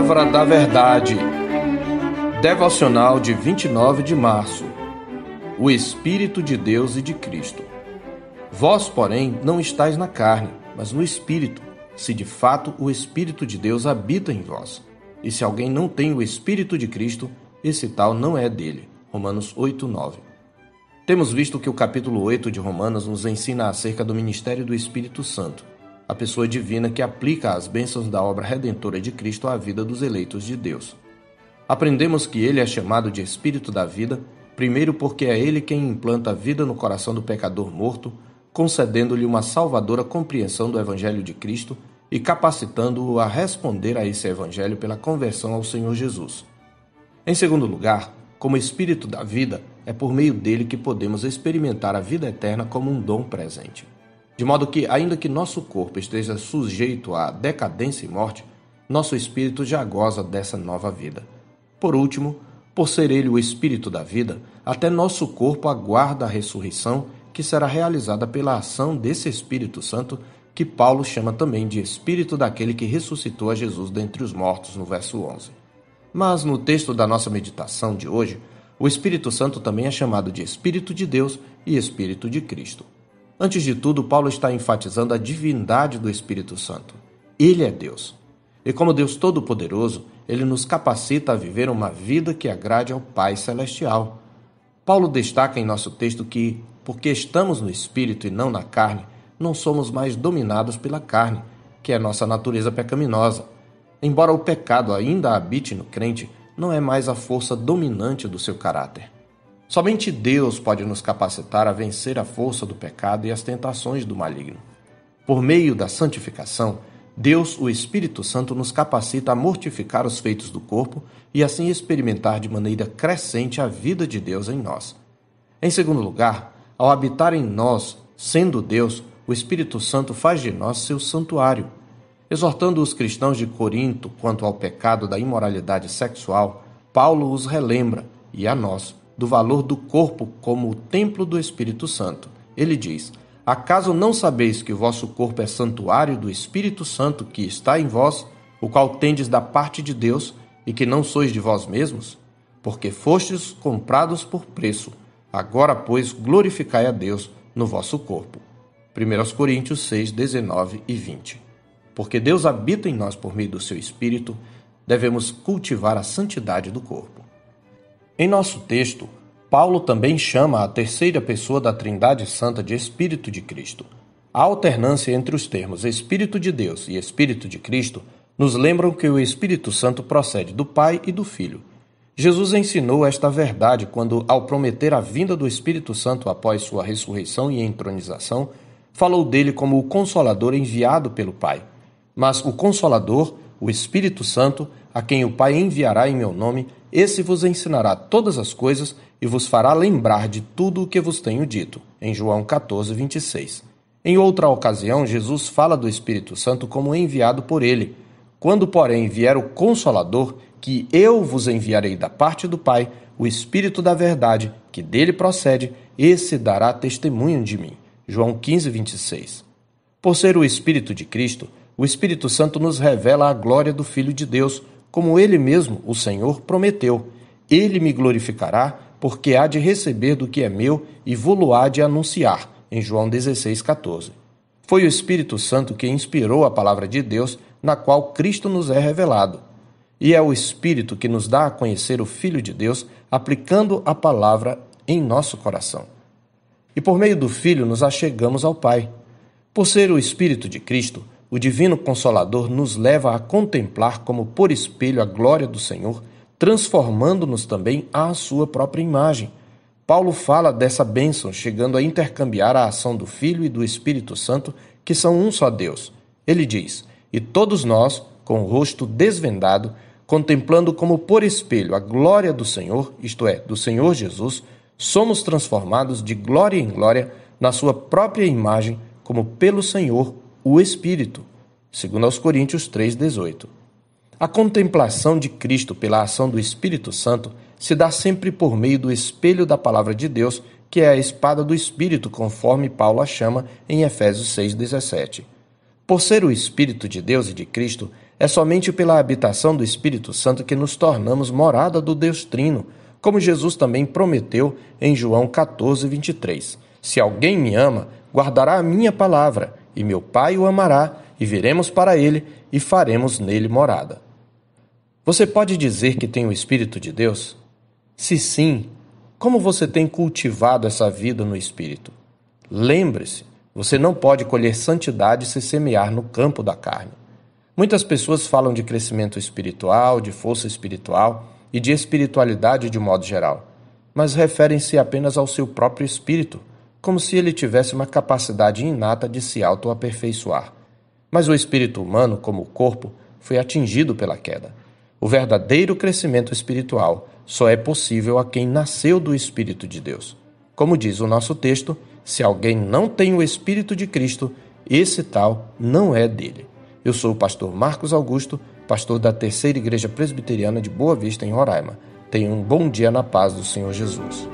Palavra da Verdade. Devocional de 29 de março. O Espírito de Deus e de Cristo. Vós, porém, não estáis na carne, mas no Espírito, se de fato o Espírito de Deus habita em vós. E se alguém não tem o Espírito de Cristo, esse tal não é dele. Romanos 8, 9. Temos visto que o capítulo 8 de Romanos nos ensina acerca do ministério do Espírito Santo a pessoa divina que aplica as bênçãos da obra redentora de Cristo à vida dos eleitos de Deus. Aprendemos que ele é chamado de Espírito da vida, primeiro porque é ele quem implanta a vida no coração do pecador morto, concedendo-lhe uma salvadora compreensão do Evangelho de Cristo e capacitando-o a responder a esse Evangelho pela conversão ao Senhor Jesus. Em segundo lugar, como Espírito da vida, é por meio dele que podemos experimentar a vida eterna como um dom presente. De modo que, ainda que nosso corpo esteja sujeito à decadência e morte, nosso espírito já goza dessa nova vida. Por último, por ser ele o espírito da vida, até nosso corpo aguarda a ressurreição que será realizada pela ação desse Espírito Santo, que Paulo chama também de Espírito daquele que ressuscitou a Jesus dentre os mortos, no verso 11. Mas no texto da nossa meditação de hoje, o Espírito Santo também é chamado de Espírito de Deus e Espírito de Cristo. Antes de tudo, Paulo está enfatizando a divindade do Espírito Santo. Ele é Deus. E como Deus Todo-Poderoso, ele nos capacita a viver uma vida que agrade ao Pai Celestial. Paulo destaca em nosso texto que, porque estamos no Espírito e não na carne, não somos mais dominados pela carne, que é nossa natureza pecaminosa. Embora o pecado ainda habite no crente, não é mais a força dominante do seu caráter. Somente Deus pode nos capacitar a vencer a força do pecado e as tentações do maligno. Por meio da santificação, Deus, o Espírito Santo, nos capacita a mortificar os feitos do corpo e assim experimentar de maneira crescente a vida de Deus em nós. Em segundo lugar, ao habitar em nós, sendo Deus, o Espírito Santo faz de nós seu santuário. Exortando os cristãos de Corinto quanto ao pecado da imoralidade sexual, Paulo os relembra, e a nós, do valor do corpo como o templo do Espírito Santo. Ele diz: Acaso não sabeis que o vosso corpo é santuário do Espírito Santo que está em vós, o qual tendes da parte de Deus, e que não sois de vós mesmos? Porque fostes comprados por preço. Agora, pois, glorificai a Deus no vosso corpo. 1 Coríntios 6, 19 e 20. Porque Deus habita em nós por meio do seu Espírito, devemos cultivar a santidade do corpo. Em nosso texto, Paulo também chama a terceira pessoa da Trindade Santa de Espírito de Cristo. A alternância entre os termos Espírito de Deus e Espírito de Cristo nos lembram que o Espírito Santo procede do Pai e do Filho. Jesus ensinou esta verdade quando, ao prometer a vinda do Espírito Santo após sua ressurreição e entronização, falou dele como o Consolador enviado pelo Pai. Mas o Consolador, o Espírito Santo, a quem o Pai enviará em meu nome, esse vos ensinará todas as coisas e vos fará lembrar de tudo o que vos tenho dito. Em João 14, 26. Em outra ocasião, Jesus fala do Espírito Santo como enviado por ele. Quando, porém, vier o Consolador, que eu vos enviarei da parte do Pai, o Espírito da Verdade, que dele procede, esse dará testemunho de mim. João 15, 26. Por ser o Espírito de Cristo, o Espírito Santo nos revela a glória do Filho de Deus, como ele mesmo, o Senhor, prometeu: Ele me glorificará, porque há de receber do que é meu e vou-lo há de anunciar. Em João 16,14. Foi o Espírito Santo que inspirou a palavra de Deus, na qual Cristo nos é revelado. E é o Espírito que nos dá a conhecer o Filho de Deus, aplicando a palavra em nosso coração. E por meio do Filho nos achegamos ao Pai. Por ser o Espírito de Cristo, o Divino Consolador nos leva a contemplar como por espelho a glória do Senhor, transformando-nos também à sua própria imagem. Paulo fala dessa bênção, chegando a intercambiar a ação do Filho e do Espírito Santo, que são um só Deus. Ele diz: E todos nós, com o rosto desvendado, contemplando como por espelho a glória do Senhor, isto é, do Senhor Jesus, somos transformados de glória em glória na sua própria imagem, como pelo Senhor o Espírito, segundo aos Coríntios 3:18. A contemplação de Cristo pela ação do Espírito Santo se dá sempre por meio do espelho da palavra de Deus, que é a espada do Espírito, conforme Paulo a chama em Efésios 6:17. Por ser o Espírito de Deus e de Cristo, É somente pela habitação do Espírito Santo que nos tornamos morada do Deus Trino, como Jesus também prometeu em João 14, 23. Se alguém me ama, guardará a minha palavra, e meu Pai o amará, e viremos para ele e faremos nele morada. Você pode dizer que tem o Espírito de Deus? Se sim, como você tem cultivado essa vida no Espírito? Lembre-se, você não pode colher santidade se semear no campo da carne. Muitas pessoas falam de crescimento espiritual, de força espiritual e de espiritualidade de modo geral, mas referem-se apenas ao seu próprio espírito, como se ele tivesse uma capacidade inata de se auto-aperfeiçoar. Mas o espírito humano, como o corpo, foi atingido pela queda. O verdadeiro crescimento espiritual só é possível a quem nasceu do Espírito de Deus. Como diz o nosso texto, se alguém não tem o Espírito de Cristo, esse tal não é dele. Eu sou o pastor Marcos Augusto, pastor da Terceira Igreja Presbiteriana de Boa Vista, em Roraima. Tenha um bom dia na paz do Senhor Jesus.